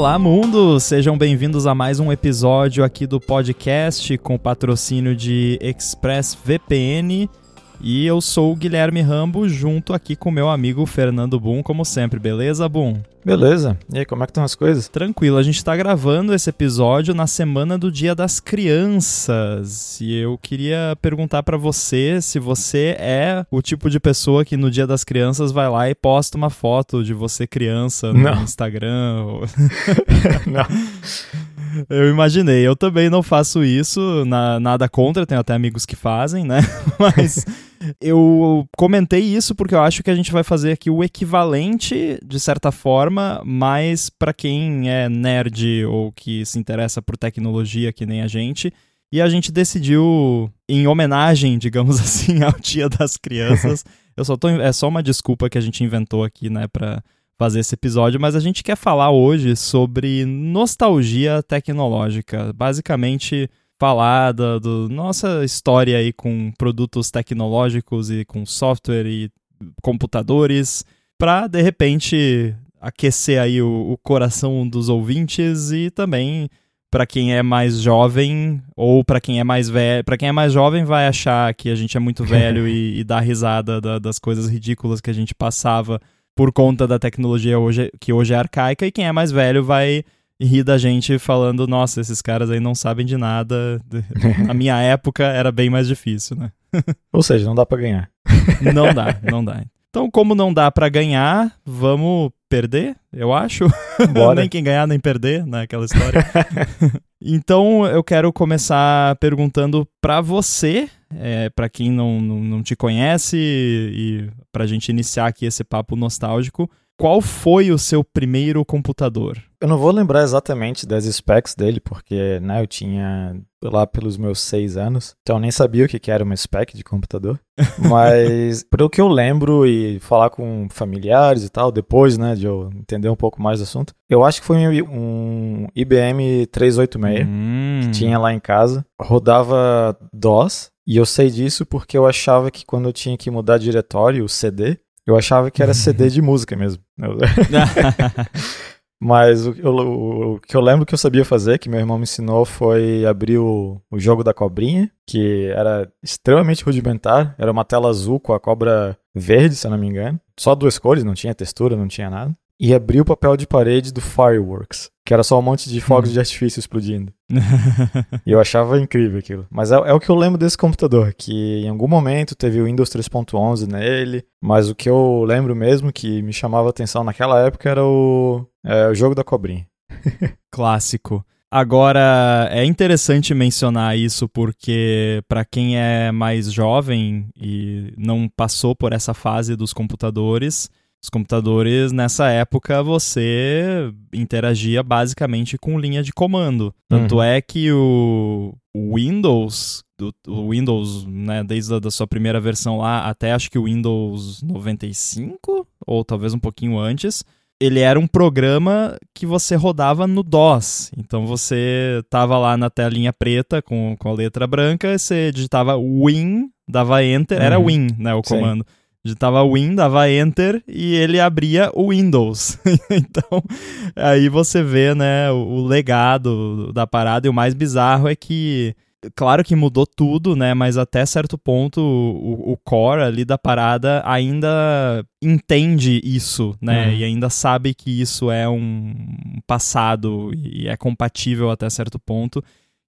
Olá, mundo! Sejam bem-vindos a mais um episódio aqui do podcast com patrocínio de ExpressVPN. E eu sou o Guilherme Rambo, junto aqui com meu amigo Fernando Boom, como sempre, beleza, Boom? Beleza. E aí, como é que estão as coisas? Tranquilo, a gente está gravando esse episódio na semana do Dia das Crianças. E eu queria perguntar para você se você é o tipo de pessoa que no Dia das Crianças vai lá e posta uma foto de você criança no Não. Instagram. ou- Não. Eu imaginei, eu também não faço isso, na- nada contra, tenho até amigos que fazem, né? Mas eu comentei isso porque eu acho que a gente vai fazer aqui o equivalente, de certa forma, mas para quem é nerd ou que se interessa por tecnologia, que nem a gente. E a gente decidiu, em homenagem, digamos assim, ao Dia das Crianças. eu só tô, é só uma desculpa que a gente inventou aqui, né, pra fazer esse episódio, mas a gente quer falar hoje sobre nostalgia tecnológica. Basicamente, falar da do nossa história aí com produtos tecnológicos e com software e computadores, para de repente aquecer aí o, o coração dos ouvintes e também para quem é mais jovem ou para quem é mais velho, para quem é mais jovem vai achar que a gente é muito velho e, e dá risada da- das coisas ridículas que a gente passava por conta da tecnologia hoje, que hoje é arcaica, e quem é mais velho vai rir da gente falando, nossa, esses caras aí não sabem de nada. Na minha época era bem mais difícil, né? Ou seja, não dá pra ganhar. Não dá, não dá. Então, como não dá pra ganhar, vamos perder, eu acho. Nem quem ganhar, nem perder, né? Aquela história. então, eu quero começar perguntando pra você, é, para quem não, não, não te conhece e pra gente iniciar aqui esse papo nostálgico, qual foi o seu primeiro computador? Eu não vou lembrar exatamente das specs dele, porque né, eu tinha lá pelos meus seis anos, então eu nem sabia o que que era uma spec de computador. Mas, pelo que eu lembro e falar com familiares e tal, depois né, de eu entender um pouco mais do assunto, eu acho que foi um IBM 386. Hum, tinha lá em casa, rodava DOS, e eu sei disso porque eu achava que quando eu tinha que mudar diretório, o CD, eu achava que era CD de música mesmo. Mas o, o- o que eu lembro que eu sabia fazer, que meu irmão me ensinou, foi abrir o, o jogo da cobrinha, que era extremamente rudimentar, era uma tela azul com a cobra verde, se eu não me engano. Só duas cores, não tinha textura, não tinha nada. E abrir o papel de parede do Fireworks, que era só um monte de fogos Hum. de artifício explodindo. E eu achava incrível aquilo. Mas é, é o que eu lembro desse computador, que em algum momento teve o Windows 3.11 nele, mas o que eu lembro mesmo que me chamava a atenção naquela época era o, é, o jogo da cobrinha. Clássico. Agora, é interessante mencionar isso porque, para quem é mais jovem e não passou por essa fase dos computadores, os computadores nessa época você interagia basicamente com linha de comando. Tanto Uhum. é que o, Windows, do- o Windows, né, desde a da sua primeira versão lá até acho que o Windows 95, ou talvez um pouquinho antes, ele era um programa que você rodava no DOS. Então você tava lá na telinha preta com, com a letra branca, você digitava Win, dava Enter, era Uhum. Win, né, o Sim. Digitava Win, dava Enter e ele abria o Windows. então, aí você vê, né, o, o legado da parada. E o mais bizarro é que, claro que mudou tudo, né, mas até certo ponto o, o core ali da parada ainda entende isso, né, Uhum. e ainda sabe que isso é um passado e é compatível até certo ponto,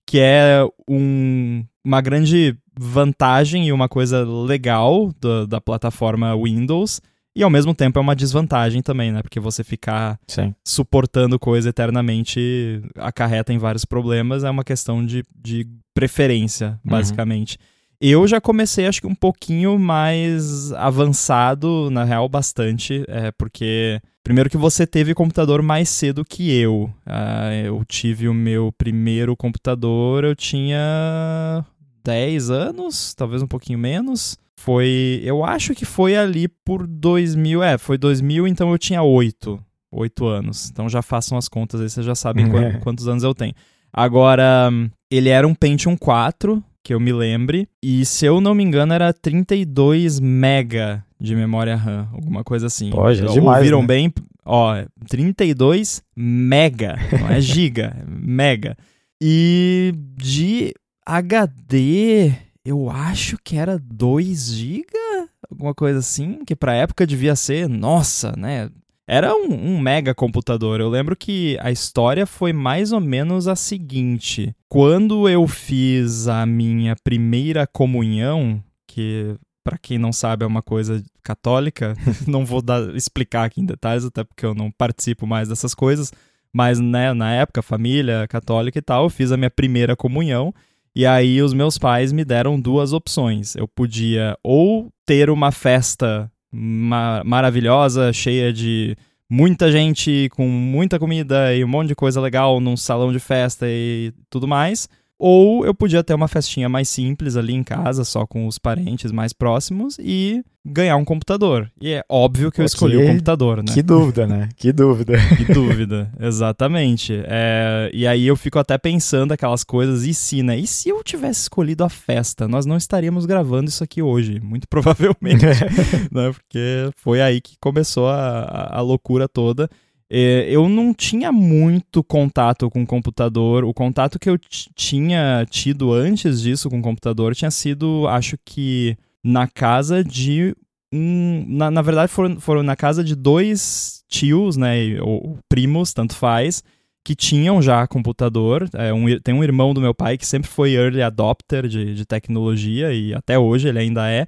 que é um, uma grande vantagem e uma coisa legal da, da plataforma Windows, e ao mesmo tempo é uma desvantagem também, né? Porque você ficar Sim. suportando coisa eternamente acarreta em vários problemas, é uma questão de, de preferência, Uhum. basicamente. Eu já comecei, acho que um pouquinho mais avançado, na real, bastante, é, porque primeiro que você teve computador mais cedo que eu. Ah, eu tive o meu primeiro computador, eu tinha 10 anos, talvez um pouquinho menos. Foi, eu acho que foi ali por 2000, é, foi 2000, então eu tinha 8, 8 anos. Então já façam as contas aí, vocês já sabem quan- quantos anos eu tenho. Agora, ele era um Pentium 4, que eu me lembre, e se eu não me engano era 32 mega de memória RAM, alguma coisa assim. Pô, é demais, Ouviram né? bem? Ó, 32 mega, não é giga, é mega. E de HD, eu acho que era 2 GB, alguma coisa assim, que pra época devia ser, nossa, né? Era um, um, mega computador. Eu lembro que a história foi mais ou menos a seguinte: quando eu fiz a minha primeira comunhão, que para quem não sabe é uma coisa católica, não vou dar, explicar aqui em detalhes, até porque eu não participo mais dessas coisas, mas né, na época, família católica e tal, eu fiz a minha primeira comunhão. E aí os meus pais me deram duas opções. Eu podia ou ter uma festa ma maravilhosa, cheia de muita gente, com muita comida e um monte de coisa legal num salão de festa e tudo mais, ou eu podia ter uma festinha mais simples ali em casa, só com os parentes mais próximos e ganhar um computador. E é óbvio que eu escolhi o computador, né? Que dúvida, né? Que dúvida. Que dúvida, exatamente. É, e aí eu fico até pensando aquelas coisas, e se, né? E se eu tivesse escolhido a festa? Nós não estaríamos gravando isso aqui hoje, muito provavelmente. né? Porque foi aí que começou a, a loucura toda. É, eu não tinha muito contato com o computador. O contato que eu tinha tido antes disso com o computador tinha sido, acho que, na casa de um. Na, na verdade, foram, foram na casa de dois tios, né? Ou primos, tanto faz, que tinham já computador. É, um, tem um irmão do meu pai que sempre foi early adopter de, de tecnologia e até hoje ele ainda é.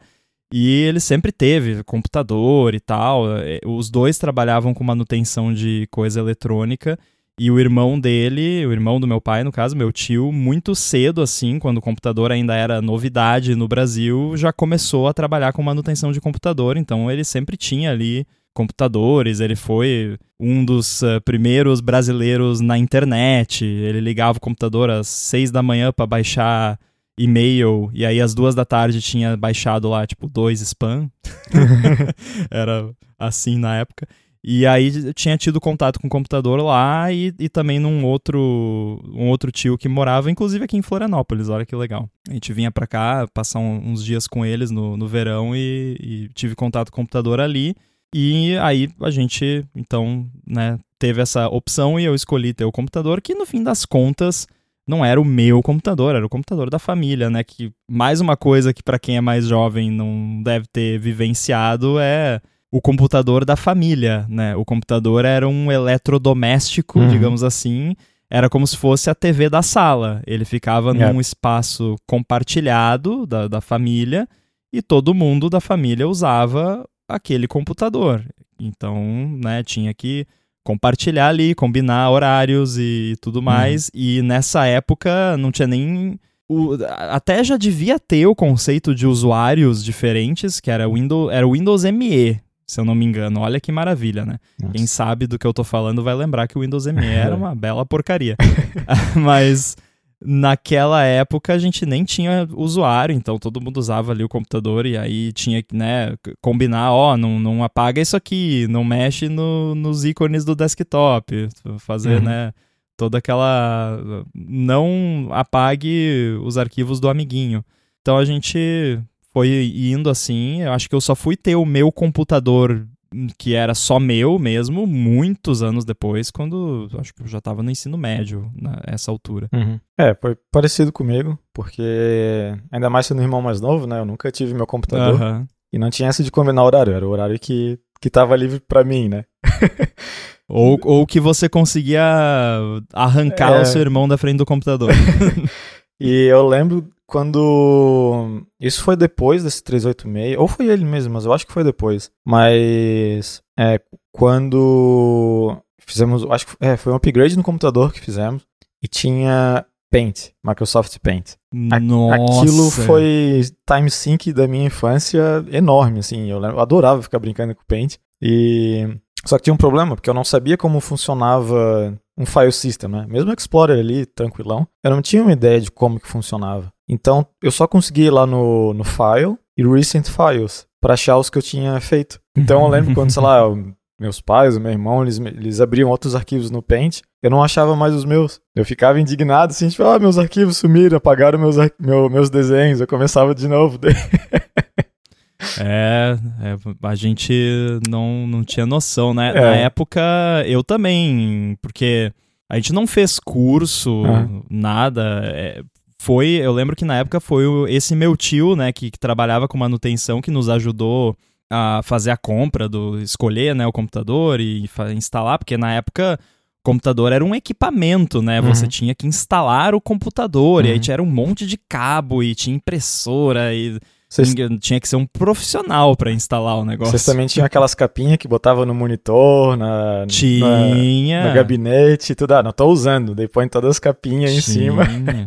E ele sempre teve computador e tal. É, os dois trabalhavam com manutenção de coisa eletrônica. E o irmão dele, o irmão do meu pai, no caso, meu tio, muito cedo, assim, quando o computador ainda era novidade no Brasil, já começou a trabalhar com manutenção de computador. Então ele sempre tinha ali computadores, ele foi um dos uh, primeiros brasileiros na internet. Ele ligava o computador às seis da manhã para baixar e-mail, e aí às duas da tarde tinha baixado lá, tipo, dois spam. Era assim na época. E aí tinha tido contato com o computador lá e, e também num outro, um outro tio que morava, inclusive aqui em Florianópolis, olha que legal. A gente vinha pra cá passar um, uns dias com eles no, no verão e, e tive contato com o computador ali. E aí a gente, então, né, teve essa opção e eu escolhi ter o computador, que no fim das contas não era o meu computador, era o computador da família, né? Que mais uma coisa que para quem é mais jovem não deve ter vivenciado é o computador da família, né? O computador era um eletrodoméstico, uhum. digamos assim, era como se fosse a TV da sala. Ele ficava num é. espaço compartilhado da, da família e todo mundo da família usava aquele computador. Então, né, tinha que compartilhar ali, combinar horários e tudo uhum. mais. E nessa época não tinha nem. O, até já devia ter o conceito de usuários diferentes, que era, Windows, era o Windows ME, se eu não me engano. Olha que maravilha, né? Nossa. Quem sabe do que eu tô falando vai lembrar que o Windows ME era uma bela porcaria. Mas naquela época a gente nem tinha usuário, então todo mundo usava ali o computador e aí tinha que, né, combinar, ó, não, não apaga isso aqui, não mexe no, nos ícones do desktop, fazer, uhum. né, toda aquela... não apague os arquivos do amiguinho. Então a gente foi indo assim, eu acho que eu só fui ter o meu computador que era só meu mesmo, muitos anos depois, quando acho que eu já estava no ensino médio, nessa altura. Uhum. É, foi parecido comigo, porque ainda mais sendo irmão mais novo, né? Eu nunca tive meu computador. Uhum. E não tinha essa de combinar horário, era o horário que, que tava livre para mim, né? ou, ou que você conseguia arrancar é... o seu irmão da frente do computador. e eu lembro quando. Isso foi depois desse 386, ou foi ele mesmo, mas eu acho que foi depois. Mas. É, quando fizemos. Acho que é, foi um upgrade no computador que fizemos. E tinha Paint, Microsoft Paint. Nossa. Aquilo foi time sync da minha infância enorme, assim. Eu, eu adorava ficar brincando com Paint. E só que tinha um problema, porque eu não sabia como funcionava um file system, né? Mesmo o Explorer ali, tranquilão, eu não tinha uma ideia de como que funcionava. Então, eu só consegui ir lá no, no File e Recent Files para achar os que eu tinha feito. Então, eu lembro quando, sei lá, meus pais, meu irmão, eles, eles abriam outros arquivos no Paint, eu não achava mais os meus. Eu ficava indignado, assim, tipo, ah, meus arquivos sumiram, apagaram meus, meu, meus desenhos, eu começava de novo. É, é, a gente não, não tinha noção, né? É. Na época, eu também, porque a gente não fez curso, Ah. nada. é, foi, eu lembro que na época foi esse meu tio, né, que, que trabalhava com manutenção, que nos ajudou a fazer a compra, do escolher, né, o computador e instalar, porque na época o computador era um equipamento, né? Você Uhum. tinha que instalar o computador, e aí Uhum. tinha um monte de cabo, e tinha impressora, e Vocês, ninguém- tinha que ser um profissional pra instalar o negócio. vocês também tinham aquelas capinhas que botava no monitor, na, na- Tinha. no gabinete e tudo. Ah, não tô usando. Põe todas as capinhas em cima. Tinha.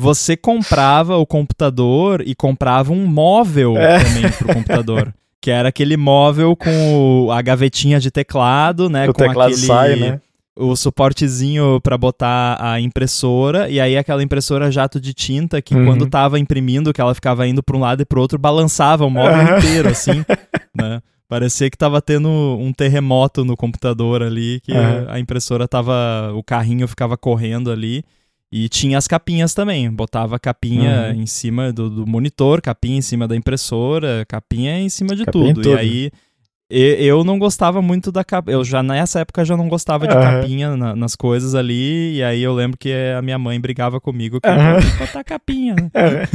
Você comprava o computador e comprava um móvel É. também pro computador. Que era aquele móvel com a gavetinha de teclado, né? o com teclado aquele, sai, né? O suportezinho pra botar a impressora. E aí aquela impressora jato de tinta que Uhum. quando tava imprimindo, que ela ficava indo pra um lado e pro outro, balançava o móvel Aham. inteiro, assim, né? Parecia que tava tendo um terremoto no computador ali, que Aham. a impressora tava. O carrinho ficava correndo ali. E tinha as capinhas também. Botava capinha Uhum. em cima do, do monitor, capinha em cima da impressora, capinha em cima de Capinha tudo. tudo. E aí. Eu não gostava muito da capa. Eu já nessa época já não gostava de Aham. capinha na- nas coisas ali. E aí eu lembro que a minha mãe brigava comigo que Aham. eu botar capinha, né? É.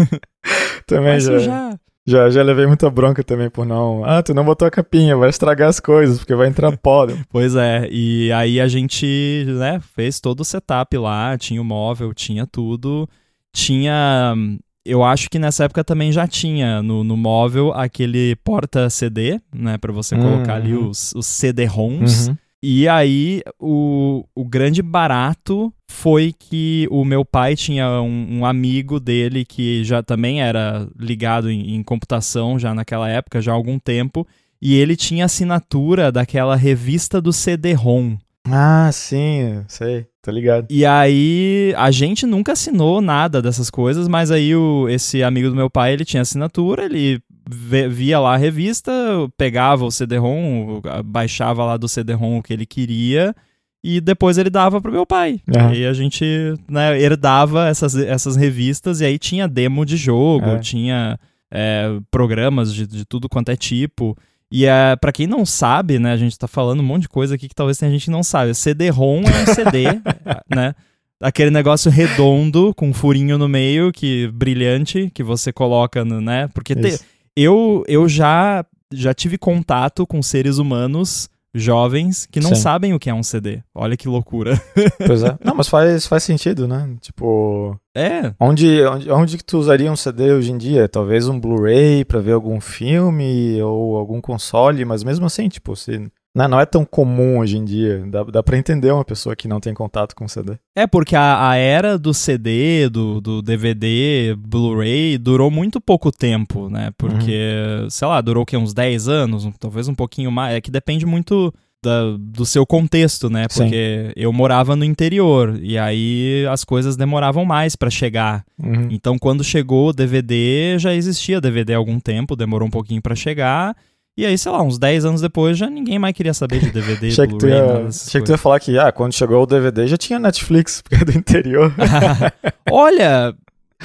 Também já, sujar. já, já levei muita bronca também por não. Ah, tu não botou a capinha, vai estragar as coisas, porque vai entrar pó. Pois é, e aí a gente, né, fez todo o setup lá, tinha o móvel, tinha tudo. Tinha. Eu acho que nessa época também já tinha no, no móvel aquele porta-CD, né, pra você colocar ali Uhum. os, os CD-ROMs. E aí, o, o grande barato foi que o meu pai tinha um, um amigo dele que já também era ligado em, em computação já naquela época, já há algum tempo, e ele tinha assinatura daquela revista do CD-ROM. Ah, sim, sei, tô ligado. E aí, a gente nunca assinou nada dessas coisas, mas aí o, esse amigo do meu pai, ele tinha assinatura, ele via lá a revista, pegava o CD-ROM, baixava lá do CD-ROM o que ele queria, e depois ele dava pro meu pai. Aham. E aí a gente né, herdava essas, essas revistas, e aí tinha demo de jogo, É. tinha é, programas de, de tudo quanto é tipo. E é, para quem não sabe, né, a gente tá falando um monte de coisa aqui que talvez tenha gente que não sabe. CD-ROM é um CD, né? Aquele negócio redondo com um furinho no meio, que brilhante, que você coloca, no, né? Porque te- eu, eu já, já tive contato com seres humanos jovens que não Sim. sabem o que é um CD. Olha que loucura. Pois é. Não, mas faz, faz sentido, né? Tipo, É, onde, onde, onde que tu usaria um CD hoje em dia? Talvez um Blu-ray pra ver algum filme ou algum console, mas mesmo assim, tipo, se, não, não é tão comum hoje em dia. Dá, dá pra entender uma pessoa que não tem contato com CD. É, porque a, a era do CD, do, do DVD, Blu-ray, durou muito pouco tempo, né? Porque, sei lá, durou o quê? Uns 10 anos? Talvez um pouquinho mais. É que depende muito da- do seu contexto, né? Sim. Porque eu morava no interior e aí as coisas demoravam mais pra chegar. Uhum. Então, quando chegou o DVD, já existia DVD há algum tempo, demorou um pouquinho pra chegar. E aí, sei lá, uns 10 anos depois, já ninguém mais queria saber de DVD, Achei que, tu ia, achei que tu ia falar que, ah, quando chegou o DVD já tinha Netflix, porque é do interior. Olha,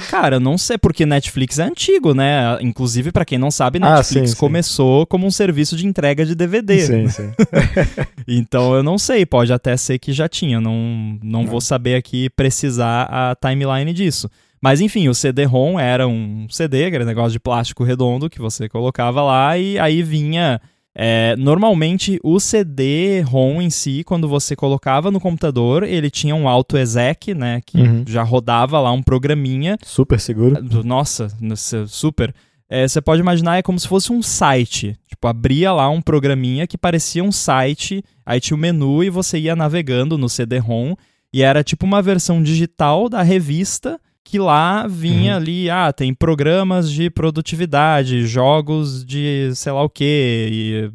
cara, eu não sei porque Netflix é antigo, né? Inclusive, pra quem não sabe, Ah, Netflix sim, sim. começou como um serviço de entrega de DVD. Sim, sim. Então eu não sei, pode até ser que já tinha, não, não Não. vou saber aqui precisar a timeline disso. Mas enfim, o CD-ROM era um CD, aquele negócio de plástico redondo que você colocava lá e aí vinha. é, normalmente o CD-ROM em si, quando você colocava no computador, ele tinha um auto-exec, né? Que Uhum. já rodava lá um programinha Super seguro. nossa, nossa, super. É, você pode imaginar, é como se fosse um site. Tipo, abria lá um programinha que parecia um site, aí tinha o menu e você ia navegando no CD-ROM. E era tipo uma versão digital da revista que lá vinha Uhum. ali, ah, tem programas de produtividade, jogos de sei lá o quê,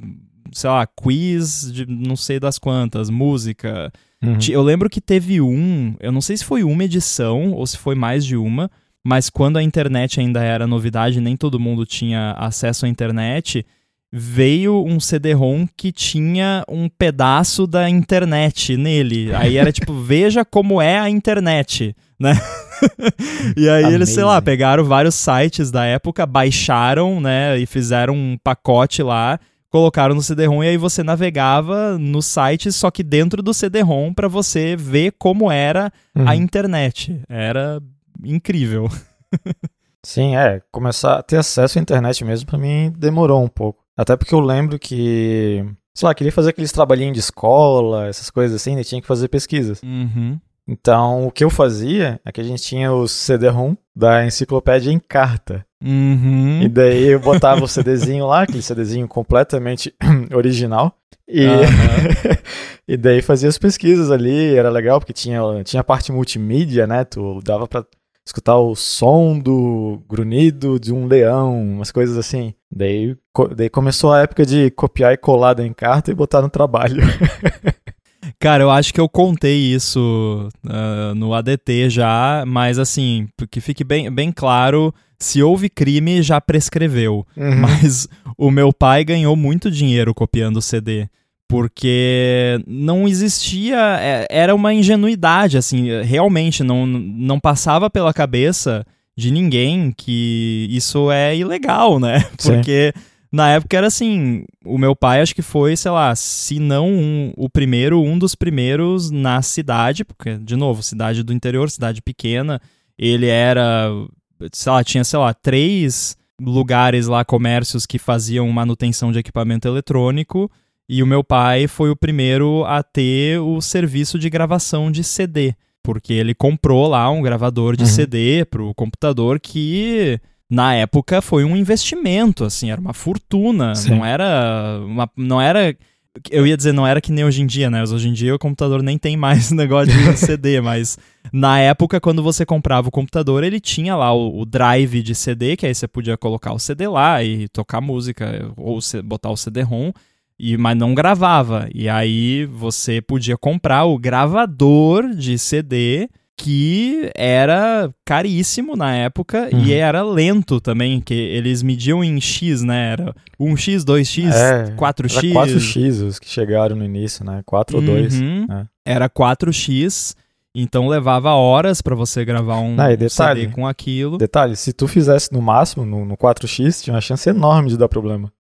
sei lá, quiz de não sei das quantas, música. Uhum. Eu lembro que teve um, eu não sei se foi uma edição ou se foi mais de uma, mas quando a internet ainda era novidade, nem todo mundo tinha acesso à internet. Veio um CD-ROM que tinha um pedaço da internet nele. Aí era tipo, veja como é a internet, né? e aí eles, sei lá, pegaram vários sites da época, baixaram, né, e fizeram um pacote lá, colocaram no CD-ROM e aí você navegava no site, só que dentro do CD-ROM para você ver como era uhum. a internet. Era incrível. Sim, é, começar a ter acesso à internet mesmo para mim demorou um pouco. Até porque eu lembro que, sei lá, queria fazer aqueles trabalhinhos de escola, essas coisas assim, e tinha que fazer pesquisas. Uhum. Então, o que eu fazia é que a gente tinha o CD-ROM da enciclopédia em carta. Uhum. E daí eu botava o CDzinho lá, aquele CDzinho completamente original. E, uhum. e daí fazia as pesquisas ali, era legal porque tinha, tinha a parte multimídia, né? Tu dava pra escutar o som do grunhido de um leão, umas coisas assim. Daí, daí começou a época de copiar e colar da encarta e botar no trabalho. Cara, eu acho que eu contei isso uh, no ADT já, mas assim, que fique bem, bem claro, se houve crime, já prescreveu. Uhum. Mas o meu pai ganhou muito dinheiro copiando o CD porque não existia, é, era uma ingenuidade, assim, realmente não, não passava pela cabeça de ninguém que isso é ilegal, né? Porque Sim. na época era assim, o meu pai acho que foi, sei lá, se não um, o primeiro, um dos primeiros na cidade, porque, de novo, cidade do interior, cidade pequena, ele era, sei lá, tinha, sei lá, três lugares lá, comércios que faziam manutenção de equipamento eletrônico, e o meu pai foi o primeiro a ter o serviço de gravação de CD, porque ele comprou lá um gravador de uhum. CD pro computador que na época foi um investimento, assim, era uma fortuna, Sim. não era uma, não era eu ia dizer, não era que nem hoje em dia, né? Hoje em dia o computador nem tem mais negócio de CD, mas na época, quando você comprava o computador, ele tinha lá o, o, drive de CD, que aí você podia colocar o CD lá e tocar música, ou botar o CD-ROM. E, mas não gravava. E aí você podia comprar o gravador de CD que era caríssimo na época uhum. e era lento também, que eles mediam em X, né? Era 1X, 2X, é, 4X. Era 4X os que chegaram no início, né? 4 ou 2. Uhum. É. Era 4X, então levava horas para você gravar um, Não, detalhe, CD com aquilo. Detalhe, se tu fizesse no máximo, no, no 4X, tinha uma chance enorme de dar problema.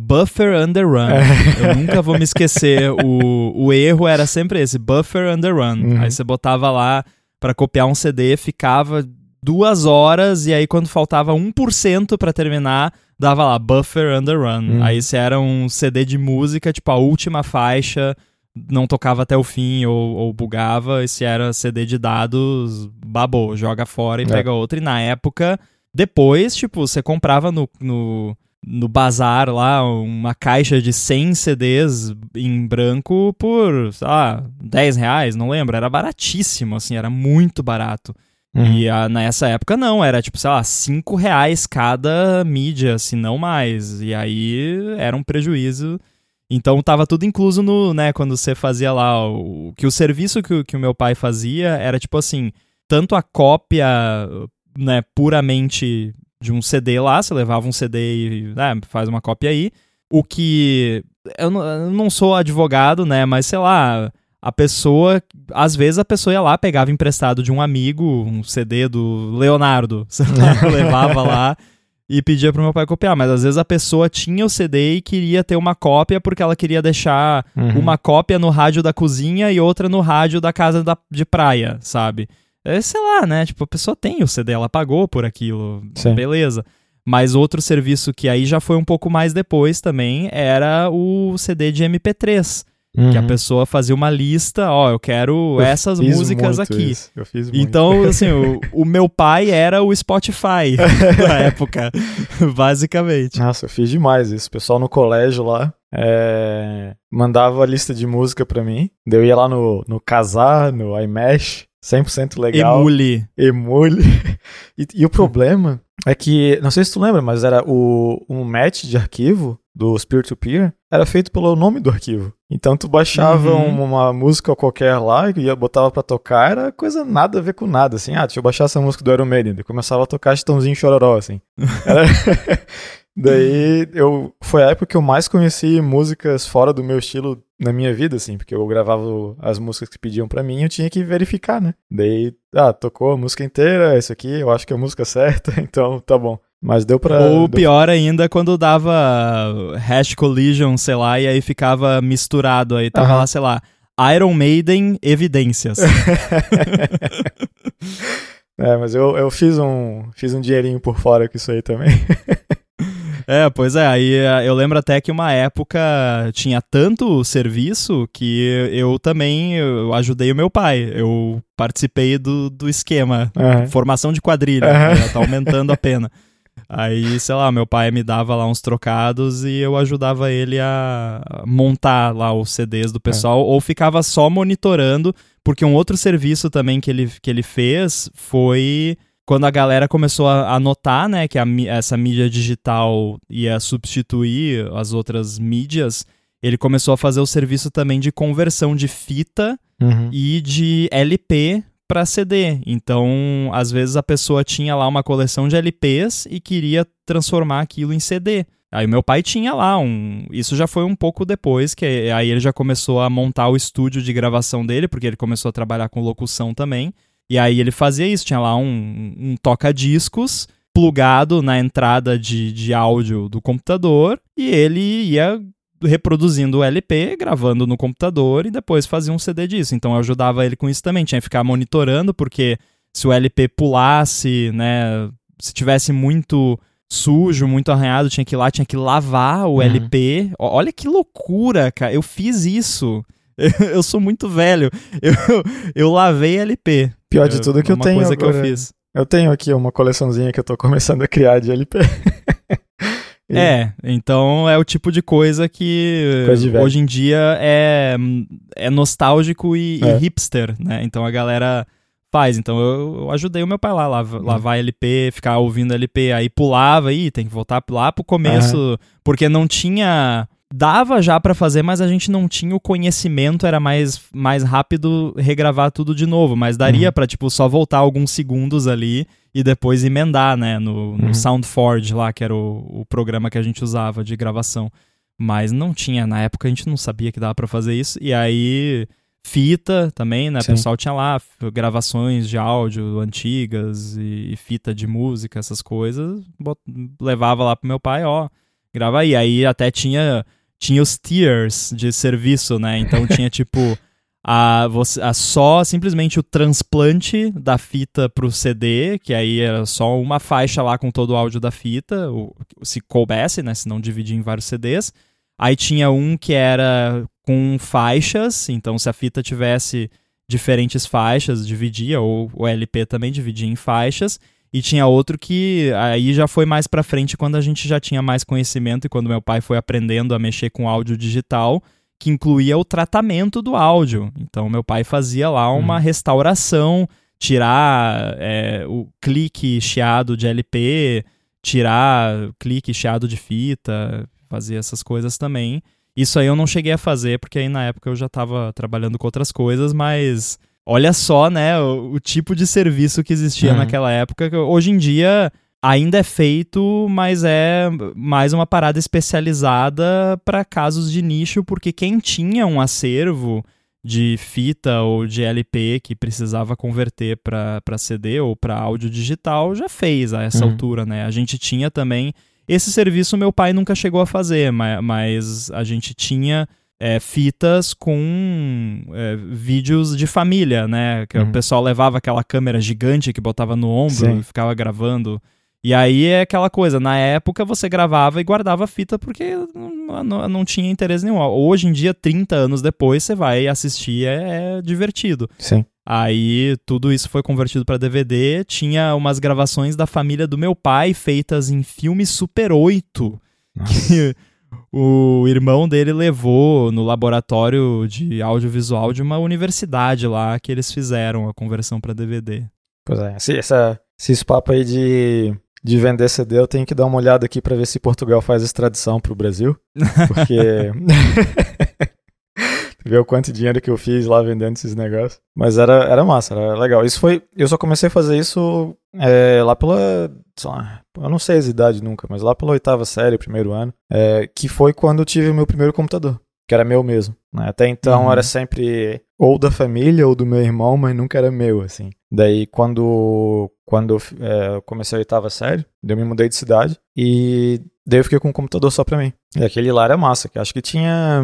Buffer Underrun. É. Eu nunca vou me esquecer. O, o erro era sempre esse: Buffer Underrun. Uhum. Aí você botava lá para copiar um CD, ficava duas horas, e aí quando faltava 1% para terminar, dava lá Buffer Underrun. Uhum. Aí se era um CD de música, tipo a última faixa, não tocava até o fim ou, ou bugava. E se era CD de dados, babou, joga fora e é. pega outra. E na época, depois, tipo, você comprava no, no no bazar lá uma caixa de 100 CDs em branco por, sei lá, 10 reais, não lembro. Era baratíssimo, assim, era muito barato. Uhum. E a, nessa época não, era tipo, sei lá, 5 reais cada mídia, se não mais. E aí era um prejuízo. Então tava tudo incluso no, né, quando você fazia lá, o, que o serviço que, que o meu pai fazia era tipo assim, tanto a cópia né, puramente de um CD lá, você levava um CD e né, faz uma cópia aí. O que. Eu não, eu não sou advogado, né? Mas sei lá, a pessoa. Às vezes a pessoa ia lá, pegava emprestado de um amigo, um CD do Leonardo, sei lá, levava lá e pedia pro meu pai copiar. Mas às vezes a pessoa tinha o CD e queria ter uma cópia porque ela queria deixar uhum. uma cópia no rádio da cozinha e outra no rádio da casa da, de praia, sabe? É, sei lá, né? Tipo, a pessoa tem o CD, ela pagou por aquilo, Sim. beleza. Mas outro serviço que aí já foi um pouco mais depois também era o CD de MP3. Uhum. Que a uhum. pessoa fazia uma lista, ó, eu quero eu essas músicas aqui. Isso. Eu fiz muito. Então, assim, o, o, meu pai era o Spotify na época, basicamente. Nossa, eu fiz demais isso. O pessoal no colégio lá é... mandava a lista de música pra mim. Eu ia lá no, no Casar, no iMesh, 100% legal. Emule. Emule. E, e, o problema é que, não sei se tu lembra, mas era o um match de arquivo dos peer-to-peer era feito pelo nome do arquivo. Então tu baixava uhum. uma música qualquer lá e botava pra tocar, era coisa nada a ver com nada, assim. Ah, deixa eu baixar essa música do Iron Maiden. E começava a tocar Chitãozinho Chororó, assim. Era... Daí eu foi a época que eu mais conheci músicas fora do meu estilo na minha vida, assim, porque eu gravava as músicas que pediam para mim, eu tinha que verificar, né? Daí, ah, tocou a música inteira, isso aqui, eu acho que é a música certa, então tá bom. Mas deu pra. Ou pior ainda, quando dava hash collision, sei lá, e aí ficava misturado. Aí tava lá, sei lá, Iron Maiden Evidências. é, mas eu, eu fiz, um, fiz um dinheirinho por fora com isso aí também. É, pois é, aí eh, eu lembro até que uma época tinha tanto serviço que eu também eu ajudei o meu pai. Eu participei do, do esquema, uhum. formação de quadrilha, uhum. tá aumentando a pena. Aí, sei lá, meu pai me dava lá uns trocados e eu ajudava ele a montar lá os CDs do pessoal, é. ou ficava só monitorando, porque um outro serviço também que ele, que ele fez foi quando a galera começou a, notar, né, que a, essa mídia digital ia substituir as outras mídias, ele começou a fazer o serviço também de conversão de fita uhum. e de LP para CD. Então, às vezes a pessoa tinha lá uma coleção de LPs e queria transformar aquilo em CD. Aí meu pai tinha lá um. Isso já foi um pouco depois, que aí ele já começou a montar o estúdio de gravação dele, porque ele começou a trabalhar com locução também. E aí ele fazia isso, tinha lá um, um toca-discos plugado na entrada de, de áudio do computador e ele ia reproduzindo o LP, gravando no computador e depois fazia um CD disso. Então eu ajudava ele com isso também, tinha que ficar monitorando, porque se o LP pulasse, né, se tivesse muito sujo, muito arranhado, tinha que ir lá, tinha que lavar o uhum. LP. Olha que loucura, cara. Eu fiz isso. Eu, sou muito velho. Eu, eu lavei LP. Pior de tudo é que eu tenho. coisa agora. que eu fiz. Eu tenho aqui uma coleçãozinha que eu tô começando a criar de LP. e... É, então é o tipo de coisa que coisa hoje em dia é, é nostálgico e, é. e, hipster, né? Então a galera faz. Então eu, eu ajudei o meu pai lá, lavar, lavar LP, ficar ouvindo LP, aí pulava aí, tem que voltar lá pro começo, uhum. porque não tinha dava já para fazer, mas a gente não tinha o conhecimento, era mais, mais rápido regravar tudo de novo, mas daria uhum. para tipo só voltar alguns segundos ali e depois emendar, né, no, no uhum. SoundForge lá, que era o, o programa que a gente usava de gravação. Mas não tinha, na época a gente não sabia que dava para fazer isso. E aí fita também, né? O pessoal tinha lá gravações de áudio antigas e, e fita de música, essas coisas. Bot, levava lá pro meu pai, ó, grava aí. Aí até tinha tinha os tiers de serviço, né? Então tinha tipo a, você, a só simplesmente o transplante da fita pro CD, que aí era só uma faixa lá com todo o áudio da fita, o, se coubesse, né? Se não dividir em vários CDs. Aí tinha um que era com faixas, então se a fita tivesse diferentes faixas, dividia, ou o LP também dividia em faixas. E tinha outro que aí já foi mais para frente quando a gente já tinha mais conhecimento e quando meu pai foi aprendendo a mexer com áudio digital, que incluía o tratamento do áudio. Então meu pai fazia lá uma uhum. restauração, tirar é, o clique chiado de LP, tirar clique chiado de fita, fazia essas coisas também. Isso aí eu não cheguei a fazer, porque aí na época eu já estava trabalhando com outras coisas, mas olha só, né, o, o tipo de serviço que existia uhum. naquela época. Hoje em dia ainda é feito, mas é mais uma parada especializada para casos de nicho, porque quem tinha um acervo de fita ou de LP que precisava converter para CD ou para áudio digital já fez a essa uhum. altura, né? A gente tinha também esse serviço meu pai nunca chegou a fazer, mas, mas a gente tinha é, fitas com é, vídeos de família, né? Que uhum. o pessoal levava aquela câmera gigante que botava no ombro Sim. e ficava gravando. E aí é aquela coisa, na época você gravava e guardava a fita porque não, não, não, tinha interesse nenhum. Hoje em dia, 30 anos depois, você vai assistir, é, é divertido. Sim. Aí tudo isso foi convertido para DVD. Tinha umas gravações da família do meu pai feitas em filme Super 8. Que o irmão dele levou no laboratório de audiovisual de uma universidade lá que eles fizeram a conversão para DVD. Pois é, esse, essa, esse papo aí de, de vender CD, eu tenho que dar uma olhada aqui para ver se Portugal faz extradição pro Brasil, porque ver o quanto dinheiro que eu fiz lá vendendo esses negócios. Mas era, era massa, era legal. Isso foi. Eu só comecei a fazer isso é, lá pela. Sei lá, eu não sei as idades nunca, mas lá pela oitava série, primeiro ano, é, que foi quando eu tive o meu primeiro computador que era meu mesmo. Né? Até então uhum. era sempre ou da família ou do meu irmão, mas nunca era meu, assim. Daí quando, quando é, eu comecei a oitava série, eu me mudei de cidade e daí eu fiquei com um computador só pra mim. E aquele lá era massa, que acho que tinha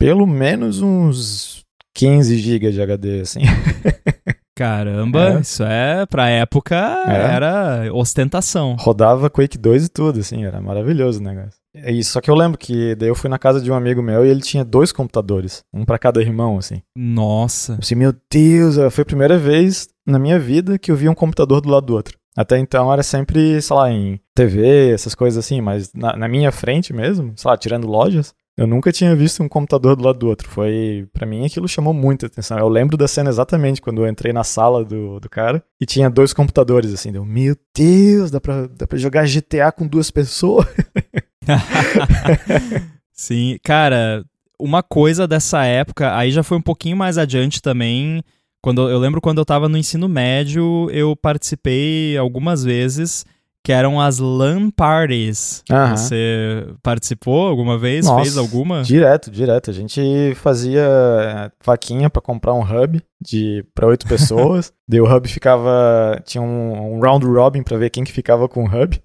pelo menos uns 15 GB de HD, assim. Caramba, é. isso é, pra época, é. era ostentação. Rodava Quake 2 e tudo, assim, era maravilhoso o negócio. É isso, só que eu lembro que daí eu fui na casa de um amigo meu e ele tinha dois computadores, um para cada irmão, assim. Nossa. Assim, meu Deus, foi a primeira vez na minha vida que eu vi um computador do lado do outro. Até então era sempre, sei lá, em TV, essas coisas assim, mas na, na minha frente mesmo, sei lá, tirando lojas, eu nunca tinha visto um computador do lado do outro. Foi, para mim, aquilo chamou muita atenção. Eu lembro da cena exatamente quando eu entrei na sala do, do cara e tinha dois computadores assim. Deu, meu Deus, dá pra, dá pra jogar GTA com duas pessoas. Sim, cara, uma coisa dessa época, aí já foi um pouquinho mais adiante também. Quando eu lembro quando eu tava no ensino médio, eu participei algumas vezes que eram as LAN parties. Uhum. Você participou alguma vez? Nossa, fez alguma? Direto, direto. A gente fazia eh, vaquinha para comprar um hub de para oito pessoas. Daí o hub ficava tinha um, um round robin para ver quem que ficava com o hub.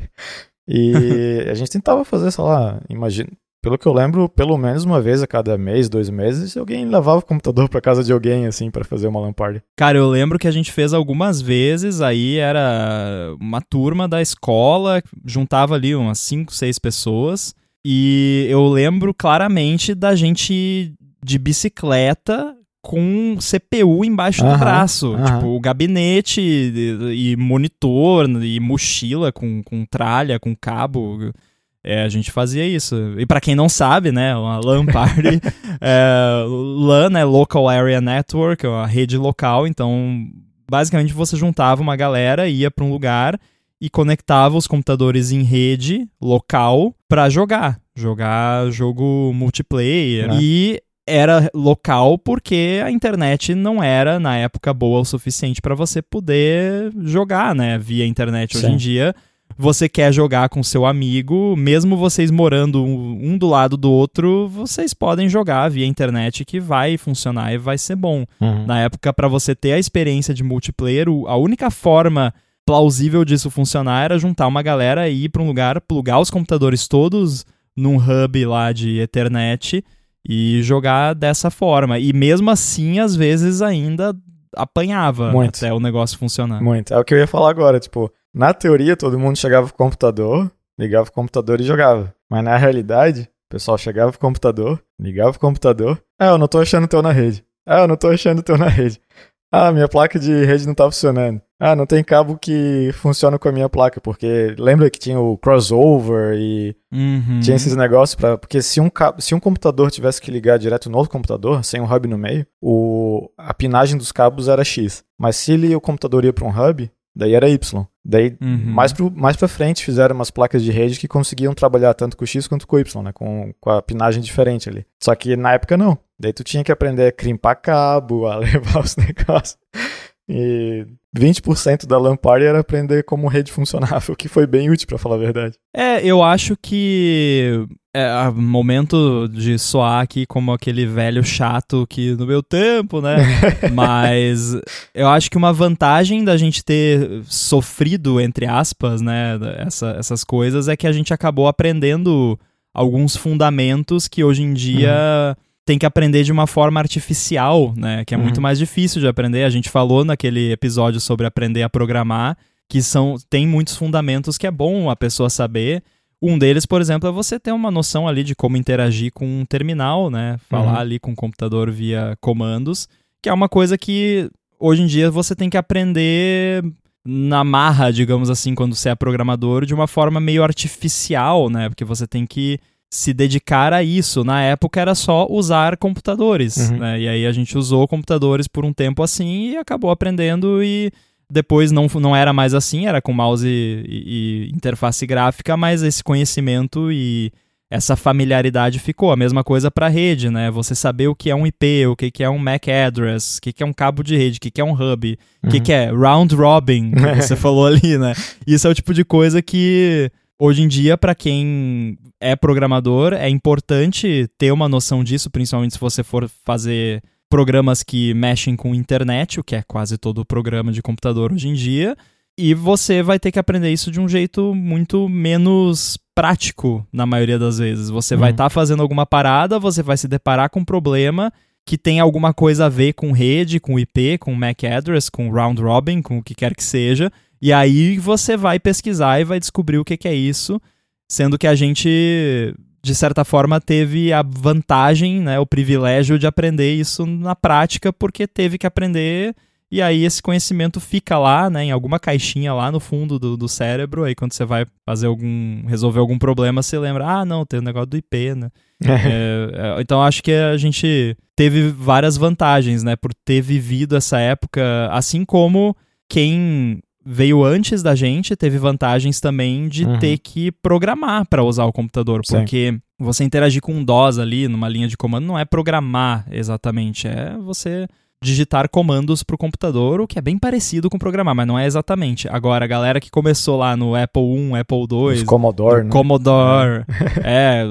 E a gente tentava fazer, sei lá, imagina, pelo que eu lembro, pelo menos uma vez a cada mês, dois meses, alguém levava o computador para casa de alguém, assim, para fazer uma LAN party. Cara, eu lembro que a gente fez algumas vezes, aí era uma turma da escola, juntava ali umas cinco, seis pessoas, e eu lembro claramente da gente de bicicleta com CPU embaixo do braço. Tipo, o gabinete e, e, monitor e mochila com, com tralha, com cabo. É, a gente fazia isso. E para quem não sabe, né, uma LAN party, é, LAN, né, Local Area Network, é uma rede local, então basicamente você juntava uma galera, ia para um lugar e conectava os computadores em rede local para jogar, jogar jogo multiplayer. É. E era local porque a internet não era na época boa o suficiente para você poder jogar, né, via internet. Hoje Sim. em dia você quer jogar com seu amigo, mesmo vocês morando um do lado do outro, vocês podem jogar via internet que vai funcionar e vai ser bom. Uhum. Na época, para você ter a experiência de multiplayer, a única forma plausível disso funcionar era juntar uma galera e ir para um lugar, plugar os computadores todos num hub lá de Ethernet e jogar dessa forma. E mesmo assim, às vezes ainda apanhava Muito. até o negócio funcionar. Muito. É o que eu ia falar agora, tipo, na teoria, todo mundo chegava com o computador, ligava o computador e jogava. Mas na realidade, o pessoal chegava com o computador, ligava o computador. Ah, eu não tô achando o teu na rede. Ah, eu não tô achando o teu na rede. Ah, minha placa de rede não tá funcionando. Ah, não tem cabo que funciona com a minha placa, porque lembra que tinha o crossover e uhum. tinha esses negócios para porque se um se um computador tivesse que ligar direto no outro computador, sem um hub no meio, o a pinagem dos cabos era X. Mas se ele, o computador ia para um hub, Daí era Y. Daí, uhum. mais, pro, mais pra frente, fizeram umas placas de rede que conseguiam trabalhar tanto com X quanto com Y, né? Com, com a pinagem diferente ali. Só que na época não. Daí tu tinha que aprender a crimpar cabo, a levar os negócios. E 20% da LAN party era aprender como rede funcionava, o que foi bem útil, para falar a verdade. É, eu acho que é momento de soar aqui como aquele velho chato que no meu tempo, né? Mas eu acho que uma vantagem da gente ter sofrido, entre aspas, né, essa, essas coisas é que a gente acabou aprendendo alguns fundamentos que hoje em dia. Uhum tem que aprender de uma forma artificial, né? Que é uhum. muito mais difícil de aprender. A gente falou naquele episódio sobre aprender a programar, que são tem muitos fundamentos que é bom a pessoa saber. Um deles, por exemplo, é você ter uma noção ali de como interagir com um terminal, né? Falar uhum. ali com o computador via comandos, que é uma coisa que hoje em dia você tem que aprender na marra, digamos assim, quando você é programador, de uma forma meio artificial, né? Porque você tem que se dedicar a isso. Na época era só usar computadores, uhum. né? E aí a gente usou computadores por um tempo assim e acabou aprendendo e depois não, não era mais assim, era com mouse e, e interface gráfica, mas esse conhecimento e essa familiaridade ficou. A mesma coisa para rede, né? Você saber o que é um IP, o que, que é um MAC address, o que, que é um cabo de rede, o que, que é um hub, o que, que é round robin, que você falou ali, né? Isso é o tipo de coisa que hoje em dia, para quem é programador, é importante ter uma noção disso, principalmente se você for fazer programas que mexem com internet, o que é quase todo programa de computador hoje em dia. E você vai ter que aprender isso de um jeito muito menos prático, na maioria das vezes. Você uhum. vai estar tá fazendo alguma parada, você vai se deparar com um problema que tem alguma coisa a ver com rede, com IP, com MAC address, com round robin, com o que quer que seja. E aí você vai pesquisar e vai descobrir o que, que é isso, sendo que a gente, de certa forma, teve a vantagem, né, o privilégio de aprender isso na prática, porque teve que aprender e aí esse conhecimento fica lá, né, em alguma caixinha lá no fundo do, do cérebro. Aí quando você vai fazer algum, resolver algum problema, você lembra, ah, não, tem o um negócio do IP, né? é, é, então acho que a gente teve várias vantagens, né, por ter vivido essa época, assim como quem veio antes da gente teve vantagens também de uhum. ter que programar para usar o computador, Sim. porque você interagir com um DOS ali numa linha de comando não é programar exatamente, é você digitar comandos para o computador, o que é bem parecido com programar, mas não é exatamente. Agora, a galera que começou lá no Apple I, Apple II, Os Commodore, né? Commodore, é. é,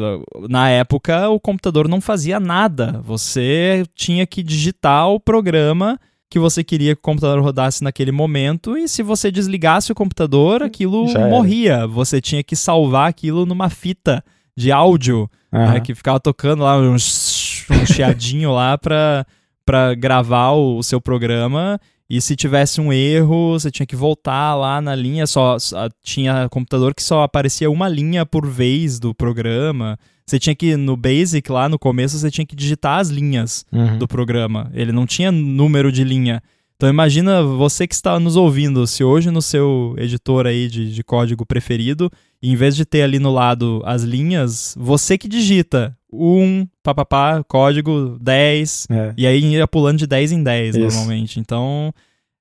na época o computador não fazia nada. Você tinha que digitar o programa que você queria que o computador rodasse naquele momento e se você desligasse o computador, aquilo morria. Você tinha que salvar aquilo numa fita de áudio, uhum. né, que ficava tocando lá um, um chiadinho lá para gravar o, o, seu programa e se tivesse um erro, você tinha que voltar lá na linha, só, só tinha computador que só aparecia uma linha por vez do programa. Você tinha que, no Basic, lá no começo, você tinha que digitar as linhas uhum. do programa. Ele não tinha número de linha. Então imagina você que está nos ouvindo, se hoje no seu editor aí de, de código preferido, em vez de ter ali no lado as linhas, você que digita um, papapá, código 10, é. e aí ia pulando de 10 em 10 Isso. normalmente. Então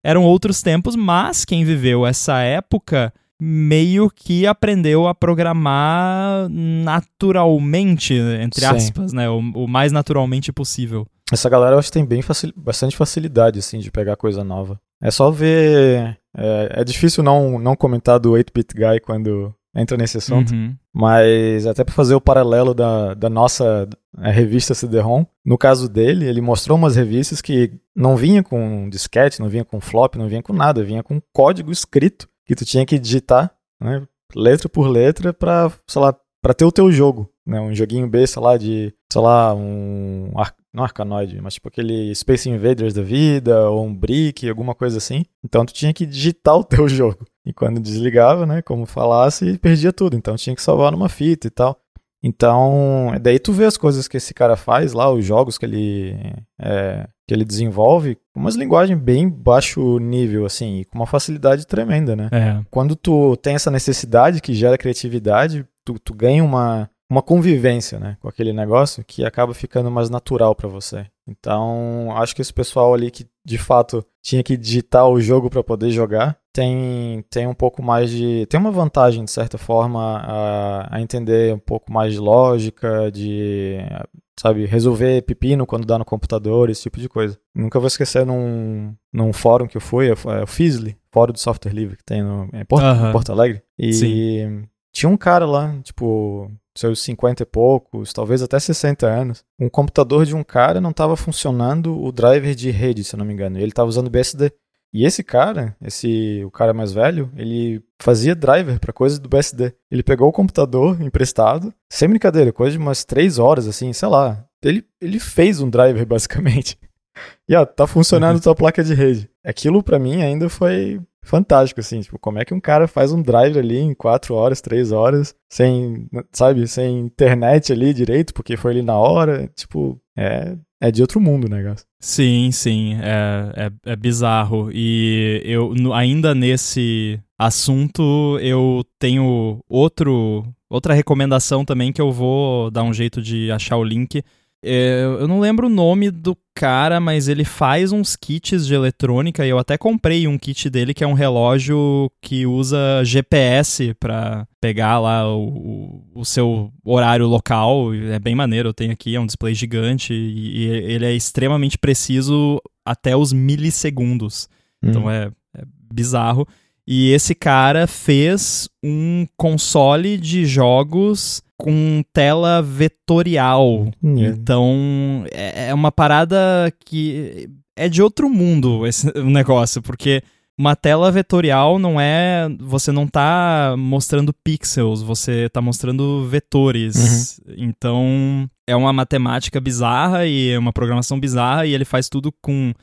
eram outros tempos, mas quem viveu essa época meio que aprendeu a programar naturalmente, entre aspas, né? O, o, mais naturalmente possível. Essa galera eu acho que tem bem facil, bastante facilidade, assim, de pegar coisa nova. É só ver. É, é difícil não, não comentar do 8-Bit Guy quando entra nesse assunto. Uhum. Mas até para fazer o paralelo da, da nossa revista CD-ROM, no caso dele, ele mostrou umas revistas que não vinha com disquete, não vinha com flop, não vinha com nada, vinha com código escrito que tu tinha que digitar, né, letra por letra para, sei lá, para ter o teu jogo, né, um joguinho B, sei lá, de, sei lá, um ar, não Arkanoid, mas tipo aquele Space Invaders da vida ou um Brick, alguma coisa assim. Então tu tinha que digitar o teu jogo. E quando desligava, né, como falasse, perdia tudo. Então tinha que salvar numa fita e tal. Então, daí tu vê as coisas que esse cara faz lá, os jogos que ele, é, que ele desenvolve, umas linguagens bem baixo nível, assim, e com uma facilidade tremenda, né? É. Quando tu tem essa necessidade que gera criatividade, tu, tu ganha uma, uma convivência, né, com aquele negócio que acaba ficando mais natural para você. Então, acho que esse pessoal ali que de fato tinha que digitar o jogo para poder jogar, tem, tem um pouco mais de. tem uma vantagem, de certa forma, a, a entender um pouco mais de lógica, de. sabe, resolver pepino quando dá no computador, esse tipo de coisa. Nunca vou esquecer num, num fórum que eu fui, é o Fizzly, fórum do software livre que tem no, em Porto. Porto Alegre. E. Sim. Tinha um cara lá, tipo, seus 50 e poucos, talvez até 60 anos, um computador de um cara não estava funcionando o driver de rede, se eu não me engano. Ele estava usando BSD. E esse cara, esse o cara mais velho, ele fazia driver para coisas do BSD. Ele pegou o computador emprestado, sem brincadeira, coisa de umas 3 horas assim, sei lá. Ele, ele fez um driver basicamente. E ó, tá funcionando tua placa de rede. Aquilo para mim ainda foi fantástico, assim, tipo, como é que um cara faz um drive ali em 4 horas, 3 horas, sem, sabe, sem internet ali direito, porque foi ali na hora, tipo, é, é de outro mundo o negócio. Sim, sim, é, é, é bizarro. E eu, no, ainda nesse assunto, eu tenho outro, outra recomendação também que eu vou dar um jeito de achar o link, eu não lembro o nome do cara, mas ele faz uns kits de eletrônica e eu até comprei um kit dele que é um relógio que usa GPS para pegar lá o, o, seu horário local. É bem maneiro, eu tenho aqui, é um display gigante e, e ele é extremamente preciso até os milissegundos. Hum. Então é, é bizarro. E esse cara fez um console de jogos com tela vetorial. Hum. Então, é, é uma parada que é de outro mundo esse negócio, porque uma tela vetorial não é. Você não tá mostrando pixels, você tá mostrando vetores. Uhum. Então, é uma matemática bizarra e é uma programação bizarra, e ele faz tudo com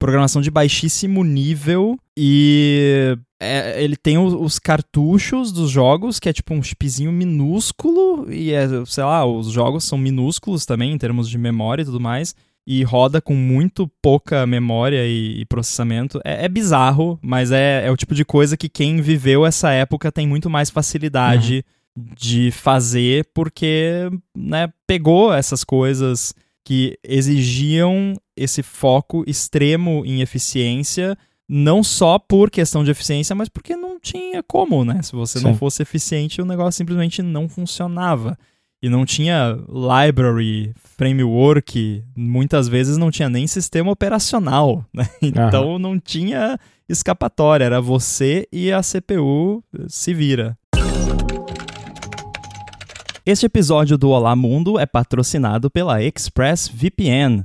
programação de baixíssimo nível e é, ele tem os, os, cartuchos dos jogos, que é tipo um chipzinho minúsculo, e é, sei lá, os jogos são minúsculos também em termos de memória e tudo mais, e roda com muito pouca memória e, e processamento. É, é, bizarro, mas é, é o tipo de coisa que quem viveu essa época tem muito mais facilidade uhum. de fazer, porque né, pegou essas coisas que exigiam esse foco extremo em eficiência, não só por questão de eficiência, mas porque não tinha como, né? Se você Sim. não fosse eficiente, o negócio simplesmente não funcionava. E não tinha library, framework, muitas vezes não tinha nem sistema operacional, né? Então não tinha escapatória, era você e a CPU se vira. Este episódio do Olá Mundo é patrocinado pela ExpressVPN.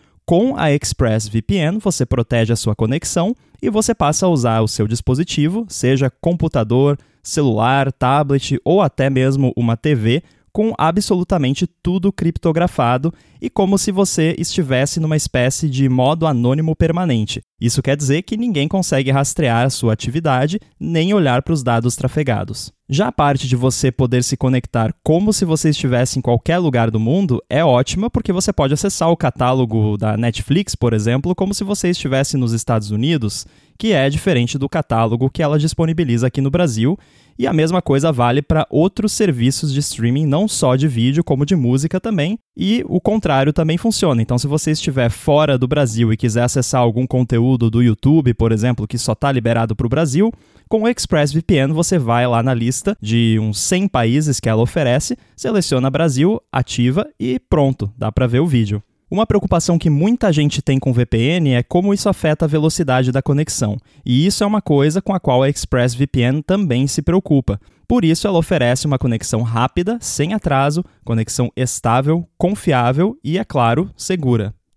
Com a ExpressVPN, você protege a sua conexão e você passa a usar o seu dispositivo, seja computador, celular, tablet ou até mesmo uma TV, com absolutamente tudo criptografado e como se você estivesse numa espécie de modo anônimo permanente. Isso quer dizer que ninguém consegue rastrear a sua atividade nem olhar para os dados trafegados. Já a parte de você poder se conectar como se você estivesse em qualquer lugar do mundo é ótima porque você pode acessar o catálogo da Netflix, por exemplo, como se você estivesse nos Estados Unidos, que é diferente do catálogo que ela disponibiliza aqui no Brasil e a mesma coisa vale para outros serviços de streaming, não só de vídeo, como de música também. E o contrário também funciona. Então, se você estiver fora do Brasil e quiser acessar algum conteúdo do YouTube, por exemplo, que só está liberado para o Brasil, com o ExpressVPN você vai lá na lista de uns 100 países que ela oferece, seleciona Brasil, ativa e pronto, dá para ver o vídeo. Uma preocupação que muita gente tem com VPN é como isso afeta a velocidade da conexão, e isso é uma coisa com a qual a ExpressVPN também se preocupa. Por isso, ela oferece uma conexão rápida, sem atraso, conexão estável, confiável e, é claro, segura.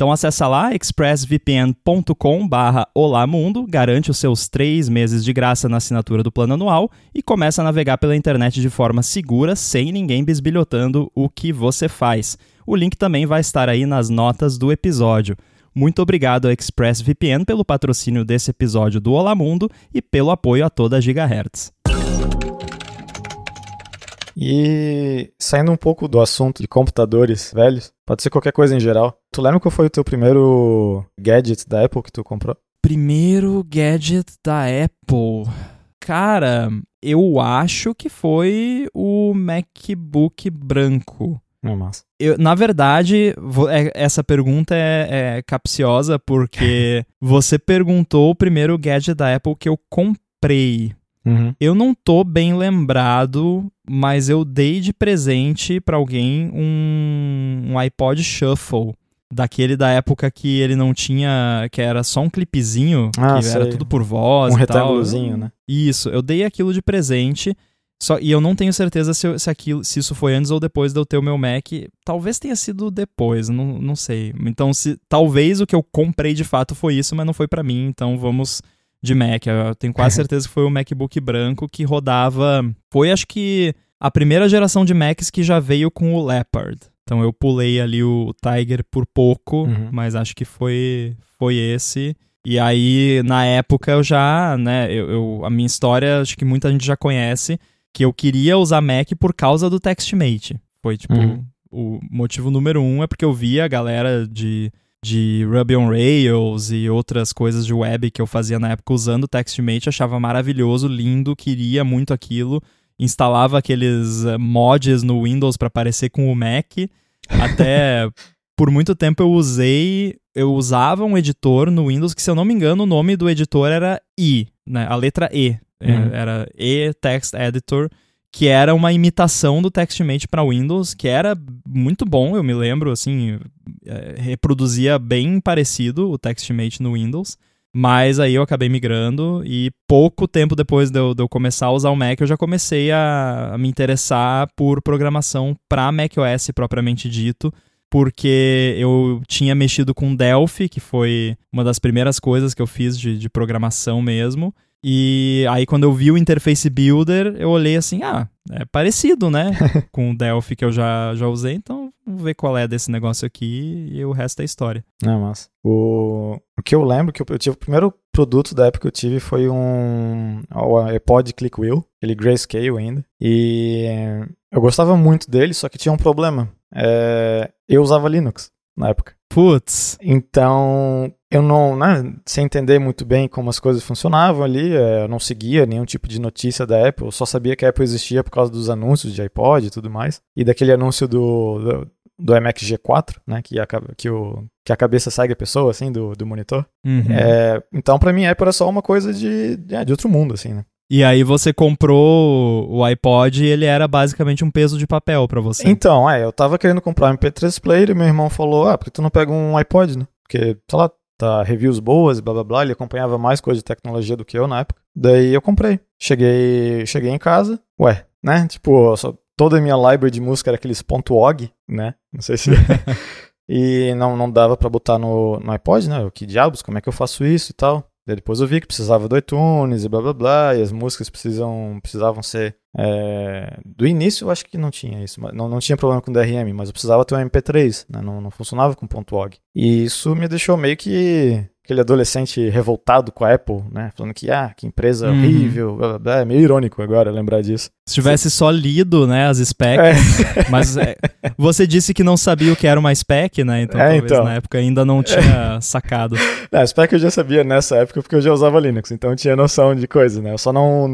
Então acessa lá expressvpn.com barra garante os seus três meses de graça na assinatura do plano anual e começa a navegar pela internet de forma segura, sem ninguém bisbilhotando o que você faz. O link também vai estar aí nas notas do episódio. Muito obrigado a ExpressVPN pelo patrocínio desse episódio do Olá Mundo e pelo apoio a toda a Gigahertz. E saindo um pouco do assunto de computadores velhos, pode ser qualquer coisa em geral. Tu lembra qual foi o teu primeiro gadget da Apple que tu comprou? Primeiro gadget da Apple. Cara, eu acho que foi o MacBook branco. É massa. Eu, na verdade, vou, é, essa pergunta é, é capciosa porque você perguntou o primeiro gadget da Apple que eu comprei. Uhum. Eu não tô bem lembrado, mas eu dei de presente para alguém um, um iPod Shuffle. Daquele da época que ele não tinha. que era só um clipezinho, ah, que sei. era tudo por voz. Um e retângulozinho, né? Isso, eu dei aquilo de presente. Só, e eu não tenho certeza se, eu, se, aquilo, se isso foi antes ou depois de eu ter o meu Mac. Talvez tenha sido depois, não, não sei. Então, se talvez o que eu comprei de fato foi isso, mas não foi para mim. Então, vamos de Mac. Eu tenho quase certeza que foi o MacBook branco que rodava. Foi, acho que, a primeira geração de Macs que já veio com o Leopard. Então, eu pulei ali o Tiger por pouco, uhum. mas acho que foi, foi esse. E aí, na época, eu já, né, eu, eu, a minha história, acho que muita gente já conhece que eu queria usar Mac por causa do TextMate. Foi, tipo, uhum. o motivo número um é porque eu via a galera de, de Ruby on Rails e outras coisas de web que eu fazia na época usando o TextMate, achava maravilhoso, lindo, queria muito aquilo. Instalava aqueles eh, mods no Windows para parecer com o Mac. Até por muito tempo eu usei, eu usava um editor no Windows que, se eu não me engano, o nome do editor era I, né? A letra E. É, uhum. Era e-text editor, que era uma imitação do TextMate para Windows, que era muito bom, eu me lembro, assim, é, reproduzia bem parecido o TextMate no Windows. Mas aí eu acabei migrando e pouco tempo depois de eu, de eu começar a usar o Mac, eu já comecei a, a me interessar por programação para macOS propriamente dito, porque eu tinha mexido com Delphi, que foi uma das primeiras coisas que eu fiz de, de programação mesmo. E aí, quando eu vi o Interface Builder, eu olhei assim: ah, é parecido, né? com o Delphi que eu já, já usei, então vamos ver qual é desse negócio aqui e o resto é história. É, massa. O, o que eu lembro que eu, eu tive, o primeiro produto da época que eu tive foi um o iPod Clickwheel, ele grayscale ainda. E eu gostava muito dele, só que tinha um problema. É, eu usava Linux na época. Putz. Então, eu não, né, sem entender muito bem como as coisas funcionavam ali, é, eu não seguia nenhum tipo de notícia da Apple, eu só sabia que a Apple existia por causa dos anúncios de iPod e tudo mais, e daquele anúncio do, do, do iMac G4, né, que a, que, o, que a cabeça segue a pessoa, assim, do, do monitor. Uhum. É, então, para mim, a Apple era só uma coisa de, de, é, de outro mundo, assim, né. E aí você comprou o iPod e ele era basicamente um peso de papel para você. Então, é, eu tava querendo comprar um MP3 player e meu irmão falou, ah, por que tu não pega um iPod, né? Porque, sei lá, tá reviews boas e blá blá blá, ele acompanhava mais coisa de tecnologia do que eu na época. Daí eu comprei. Cheguei, cheguei em casa, ué, né? Tipo, só, toda a minha library de música era aqueles .og, né? Não sei se... e não, não dava para botar no, no iPod, né? O que diabos, como é que eu faço isso e tal? Daí depois eu vi que precisava do iTunes e blá blá blá, e as músicas precisam, precisavam ser. É... Do início eu acho que não tinha isso, não, não tinha problema com DRM, mas eu precisava ter um MP3, né? não, não funcionava com .org. E isso me deixou meio que aquele adolescente revoltado com a Apple, né? Falando que, ah, que empresa uhum. horrível, blá, blá, blá. é meio irônico agora lembrar disso. Se tivesse só lido, né, as specs, é. mas é, você disse que não sabia o que era uma spec, né? Então, é, então. na época ainda não tinha sacado. a spec eu já sabia nessa época porque eu já usava Linux, então eu tinha noção de coisa, né? Eu só não,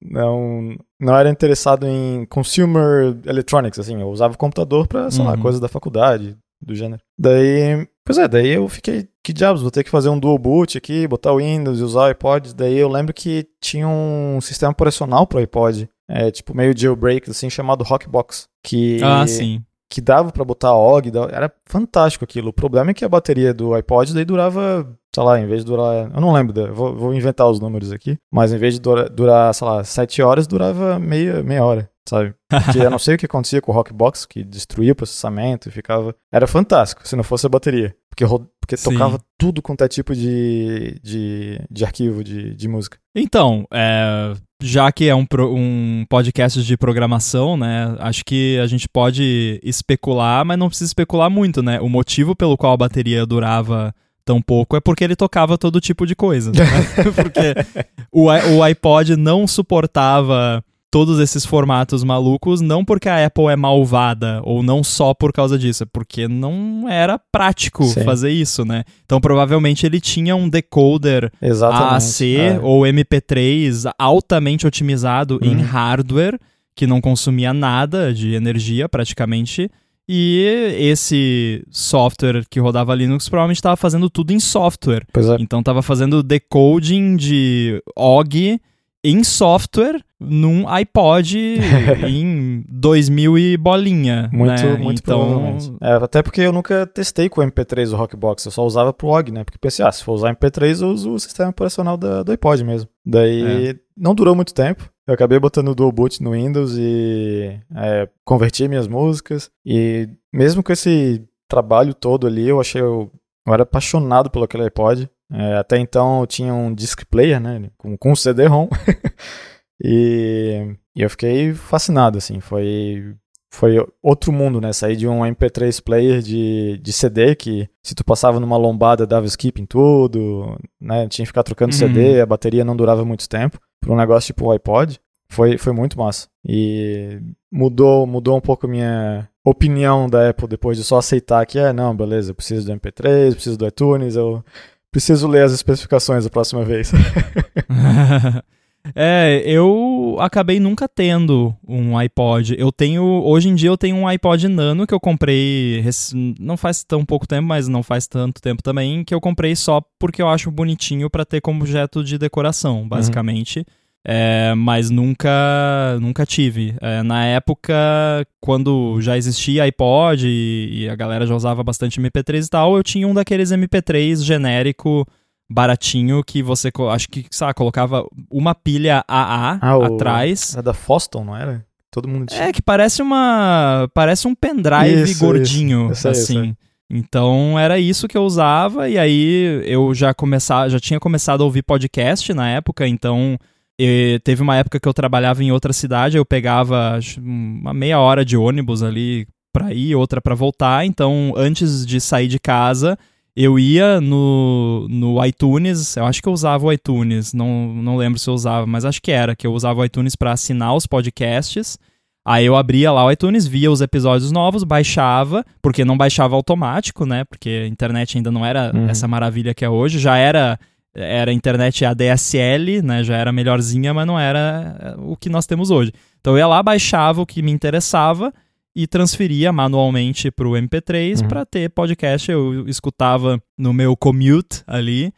não, não era interessado em consumer electronics, assim, eu usava o computador para, sei uhum. lá, coisas da faculdade, do gênero. Daí, pois é, daí eu fiquei, que diabos, vou ter que fazer um dual boot aqui, botar o Windows e usar o iPod. Daí eu lembro que tinha um sistema operacional pro iPod, é, tipo meio jailbreak, assim, chamado Rockbox. Que, ah, sim. Que dava para botar OG, era fantástico aquilo. O problema é que a bateria do iPod daí durava, sei lá, em vez de durar, eu não lembro, vou, vou inventar os números aqui, mas em vez de durar, sei lá, 7 horas, durava meia, meia hora sabe? Porque eu não sei o que acontecia com o Rockbox, que destruía o processamento e ficava. Era fantástico se não fosse a bateria. Porque, porque tocava tudo quanto é tipo de, de, de arquivo de, de música. Então, é, já que é um, um podcast de programação, né? Acho que a gente pode especular, mas não precisa especular muito, né? O motivo pelo qual a bateria durava tão pouco é porque ele tocava todo tipo de coisa. Né? porque o, o iPod não suportava todos esses formatos malucos, não porque a Apple é malvada, ou não só por causa disso, é porque não era prático Sim. fazer isso, né? Então provavelmente ele tinha um decoder AAC é. ou MP3 altamente otimizado uhum. em hardware, que não consumia nada de energia praticamente. E esse software que rodava Linux provavelmente estava fazendo tudo em software. É. Então estava fazendo decoding de OG em software num iPod em 2000 e bolinha. Muito, né? muito então... É, até porque eu nunca testei com o MP3 o Rockbox, eu só usava pro OG, né? Porque pensei, ah, se for usar MP3, eu uso o sistema operacional da, do iPod mesmo. Daí é. não durou muito tempo. Eu acabei botando o Dual Boot no Windows e é, converti minhas músicas. E mesmo com esse trabalho todo ali, eu achei. Eu, eu era apaixonado pelo aquele iPod. É, até então eu tinha um disc player, né? Com, com CD-ROM. e, e eu fiquei fascinado, assim. Foi foi outro mundo, né? Sair de um MP3 player de, de CD que se tu passava numa lombada dava skip em tudo, né? Tinha que ficar trocando uhum. CD, a bateria não durava muito tempo. Para um negócio tipo o iPod, foi, foi muito massa. E mudou, mudou um pouco a minha opinião da Apple depois de só aceitar que, é, não, beleza, eu preciso do MP3, preciso do iTunes, eu preciso ler as especificações a próxima vez. É, eu acabei nunca tendo um iPod. Eu tenho. Hoje em dia eu tenho um iPod Nano que eu comprei. Não faz tão pouco tempo, mas não faz tanto tempo também. Que eu comprei só porque eu acho bonitinho para ter como objeto de decoração, uhum. basicamente. Uhum. É, mas nunca nunca tive. É, na época, quando já existia iPod e, e, a galera já usava bastante MP3 e tal, eu tinha um daqueles MP3 genérico baratinho que você, acho que, sabe, colocava uma pilha AA ah, atrás. Era da Foston, não era? Todo mundo tinha. É, que parece uma. Parece um pendrive isso, gordinho, isso. assim. Então era isso que eu usava, e aí eu já começava, já tinha começado a ouvir podcast na época, então teve uma época que eu trabalhava em outra cidade, eu pegava uma meia hora de ônibus ali para ir, outra para voltar, então antes de sair de casa, eu ia no, no iTunes, eu acho que eu usava o iTunes, não, não lembro se eu usava, mas acho que era, que eu usava o iTunes para assinar os podcasts. Aí eu abria lá o iTunes, via os episódios novos, baixava, porque não baixava automático, né? Porque a internet ainda não era uhum. essa maravilha que é hoje, já era era internet ADSL, né? Já era melhorzinha, mas não era eh, o que nós temos hoje. Então eu ia lá, baixava o que me interessava e transferia manualmente para o MP3 uhum. para ter podcast. Eu escutava no meu commute ali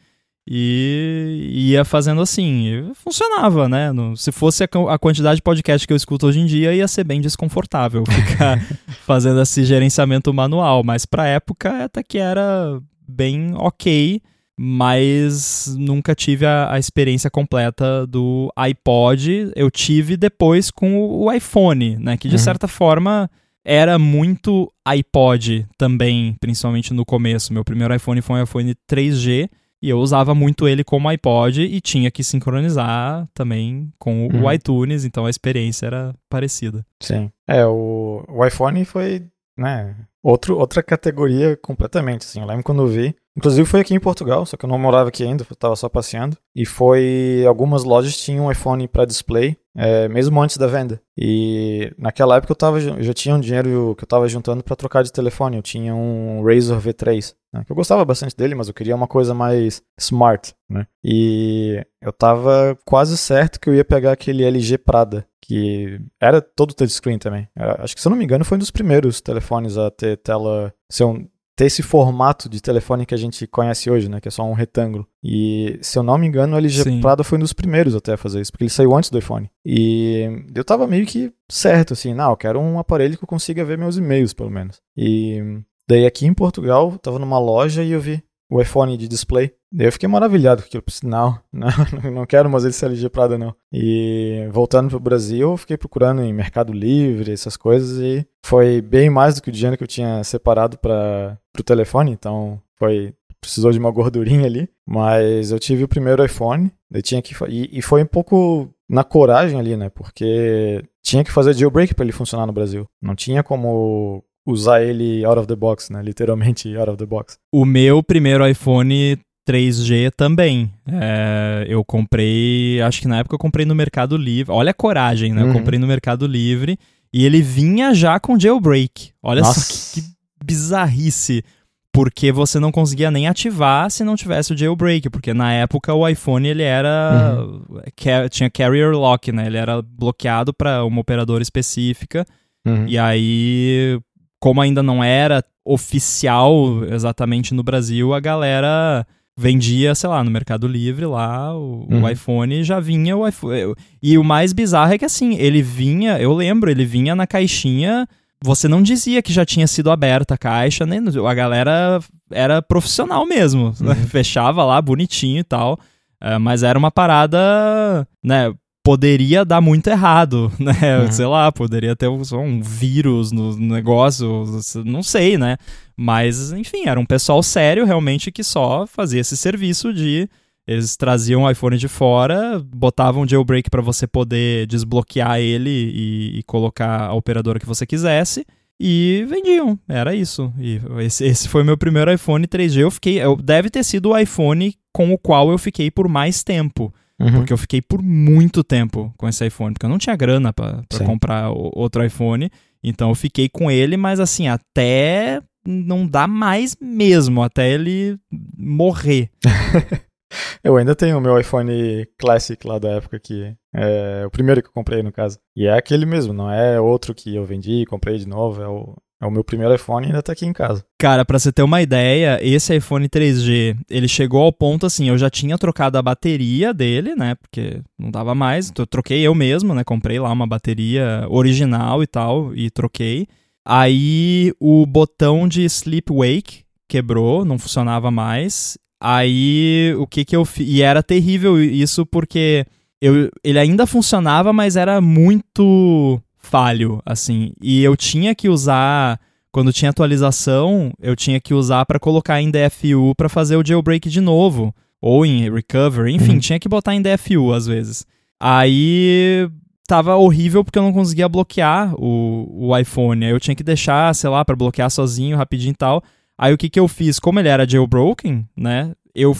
e ia fazendo assim. Funcionava, né? No, se fosse a, a, quantidade de podcast que eu escuto hoje em dia, ia ser bem desconfortável ficar fazendo esse gerenciamento manual. Mas para época até que era bem ok. Mas nunca tive a, a experiência completa do iPod. Eu tive depois com o, o iPhone, né? Que de uhum. certa forma era muito iPod também, principalmente no começo. Meu primeiro iPhone foi um iPhone 3G e eu usava muito ele como iPod e tinha que sincronizar também com uhum. o iTunes, então a experiência era parecida. Sim. É, o, o iPhone foi, né, outro, outra categoria completamente, assim. Eu lembro quando eu vi, Inclusive foi aqui em Portugal, só que eu não morava aqui ainda, eu tava só passeando. E foi. Algumas lojas tinham um iPhone para display, é, mesmo antes da venda. E naquela época eu, tava, eu já tinha um dinheiro que eu tava juntando para trocar de telefone. Eu tinha um Razor V3, né, que eu gostava bastante dele, mas eu queria uma coisa mais smart, né? E eu tava quase certo que eu ia pegar aquele LG Prada, que era todo touchscreen também. Acho que se eu não me engano foi um dos primeiros telefones a ter tela. Ser um, ter esse formato de telefone que a gente conhece hoje, né? Que é só um retângulo. E, se eu não me engano, o LG Sim. Prada foi um dos primeiros até a fazer isso, porque ele saiu antes do iPhone. E eu tava meio que certo, assim, não, eu quero um aparelho que eu consiga ver meus e-mails, pelo menos. E daí aqui em Portugal, eu tava numa loja e eu vi o iPhone de display. Daí eu fiquei maravilhado com aquilo. Não, não, não quero mais esse LG Prada, não. E voltando pro Brasil, eu fiquei procurando em Mercado Livre, essas coisas, e foi bem mais do que o dinheiro que eu tinha separado para pro telefone, então foi precisou de uma gordurinha ali, mas eu tive o primeiro iPhone, eu tinha que e, e foi um pouco na coragem ali, né? Porque tinha que fazer jailbreak para ele funcionar no Brasil. Não tinha como usar ele out of the box, né? Literalmente out of the box. O meu primeiro iPhone 3G também. É, eu comprei, acho que na época eu comprei no Mercado Livre. Olha a coragem, né? Uhum. Eu comprei no Mercado Livre e ele vinha já com jailbreak. Olha Nossa. só que, que bizarrice. Porque você não conseguia nem ativar se não tivesse o jailbreak, porque na época o iPhone ele era uhum. tinha carrier lock, né? Ele era bloqueado para uma operadora específica. Uhum. E aí como ainda não era oficial exatamente no Brasil, a galera vendia, sei lá, no Mercado Livre lá, o, uhum. o, iPhone já vinha o iPhone. E o mais bizarro é que assim, ele vinha, eu lembro, ele vinha na caixinha, você não dizia que já tinha sido aberta a caixa, nem a galera era profissional mesmo, uhum. fechava lá bonitinho e tal. É, mas era uma parada, né? Poderia dar muito errado, né? Uhum. Sei lá, poderia ter um, um vírus no negócio, não sei, né? Mas, enfim, era um pessoal sério realmente que só fazia esse serviço de. Eles traziam o iPhone de fora, botavam um jailbreak para você poder desbloquear ele e, e, colocar a operadora que você quisesse. E vendiam, era isso. E esse, esse foi meu primeiro iPhone 3G. Eu fiquei. Eu, deve ter sido o iPhone com o qual eu fiquei por mais tempo. Uhum. Porque eu fiquei por muito tempo com esse iPhone, porque eu não tinha grana para comprar outro iPhone. Então eu fiquei com ele, mas assim, até não dá mais mesmo, até ele morrer. eu ainda tenho o meu iPhone Classic lá da época que é o primeiro que eu comprei no caso. E é aquele mesmo, não é outro que eu vendi e comprei de novo, é o, é o meu primeiro iPhone e ainda tá aqui em casa. Cara, para você ter uma ideia, esse iPhone 3G, ele chegou ao ponto assim, eu já tinha trocado a bateria dele, né? Porque não dava mais, então eu troquei eu mesmo, né? Comprei lá uma bateria original e tal e troquei. Aí o botão de sleep wake quebrou, não funcionava mais. Aí o que que eu fiz? E era terrível isso porque eu, ele ainda funcionava, mas era muito falho, assim. E eu tinha que usar, quando tinha atualização, eu tinha que usar para colocar em DFU para fazer o jailbreak de novo, ou em recovery, enfim, uhum. tinha que botar em DFU às vezes. Aí tava horrível porque eu não conseguia bloquear o, o iPhone. Aí eu tinha que deixar, sei lá, para bloquear sozinho, rapidinho e tal. Aí o que que eu fiz? Como ele era jailbroken, né? Eu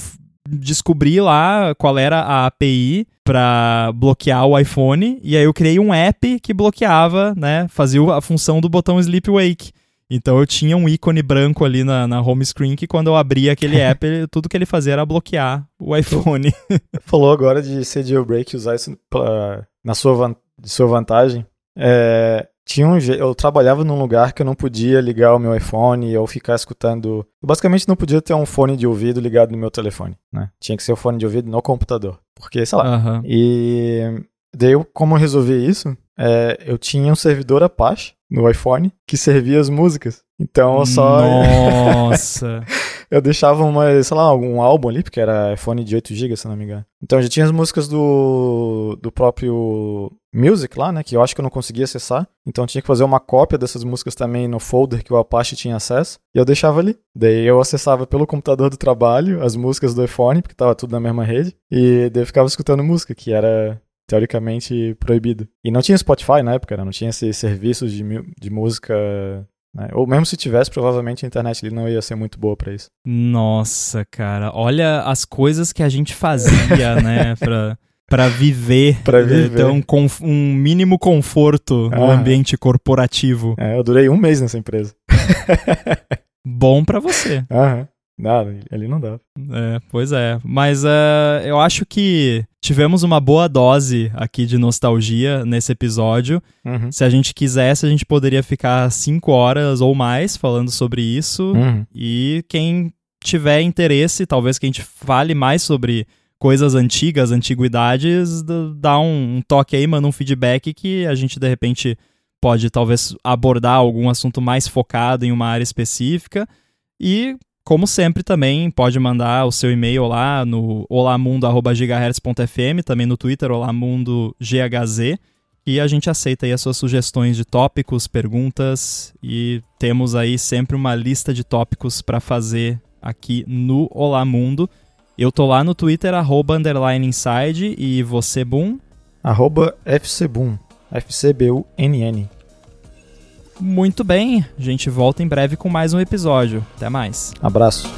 descobri lá qual era a API para bloquear o iPhone e aí eu criei um app que bloqueava, né, fazia a função do botão Sleep Wake. Então eu tinha um ícone branco ali na, na home screen que quando eu abria aquele app, ele, tudo que ele fazia era bloquear o iPhone. Falou agora de ser jailbreak e usar isso pra, na sua, de sua vantagem. É, tinha um eu trabalhava num lugar que eu não podia ligar o meu iPhone ou ficar escutando. Eu basicamente não podia ter um fone de ouvido ligado no meu telefone, né? Tinha que ser o fone de ouvido no computador, porque sei lá. Uhum. E daí eu, como eu resolvi isso, é, eu tinha um servidor Apache no iPhone que servia as músicas. Então eu só. Nossa! eu deixava uma, sei lá, algum álbum ali, porque era iPhone de 8 GB, se não me engano. Então já tinha as músicas do, do próprio Music lá, né, que eu acho que eu não conseguia acessar. Então tinha que fazer uma cópia dessas músicas também no folder que o Apache tinha acesso. E eu deixava ali. Daí eu acessava pelo computador do trabalho as músicas do iPhone, porque tava tudo na mesma rede. E daí eu ficava escutando música, que era teoricamente proibido. E não tinha Spotify na época, né? não tinha esses serviços de, de música né? Ou mesmo se tivesse, provavelmente a internet ali não ia ser muito boa para isso. Nossa, cara, olha as coisas que a gente fazia, né, pra, pra viver. pra viver. Então, com um mínimo conforto no ah. ambiente corporativo. É, eu durei um mês nessa empresa. Bom para você. Aham. Nada, ali não dá. É, pois é. Mas uh, eu acho que tivemos uma boa dose aqui de nostalgia nesse episódio. Uhum. Se a gente quisesse, a gente poderia ficar cinco horas ou mais falando sobre isso. Uhum. E quem tiver interesse, talvez que a gente fale mais sobre coisas antigas, antiguidades, dá um, um toque aí, manda um feedback que a gente de repente pode talvez abordar algum assunto mais focado em uma área específica. E como sempre, também pode mandar o seu e-mail lá no olamundo.gigahertz.fm, também no Twitter, olamundogHz, e a gente aceita aí as suas sugestões de tópicos, perguntas, e temos aí sempre uma lista de tópicos para fazer aqui no Olá Mundo. Eu tô lá no Twitter, arroba underline inside, e você, Boom? Arroba FCBoom, F-C-B-U-N-N. Muito bem, a gente volta em breve com mais um episódio. Até mais. Abraço.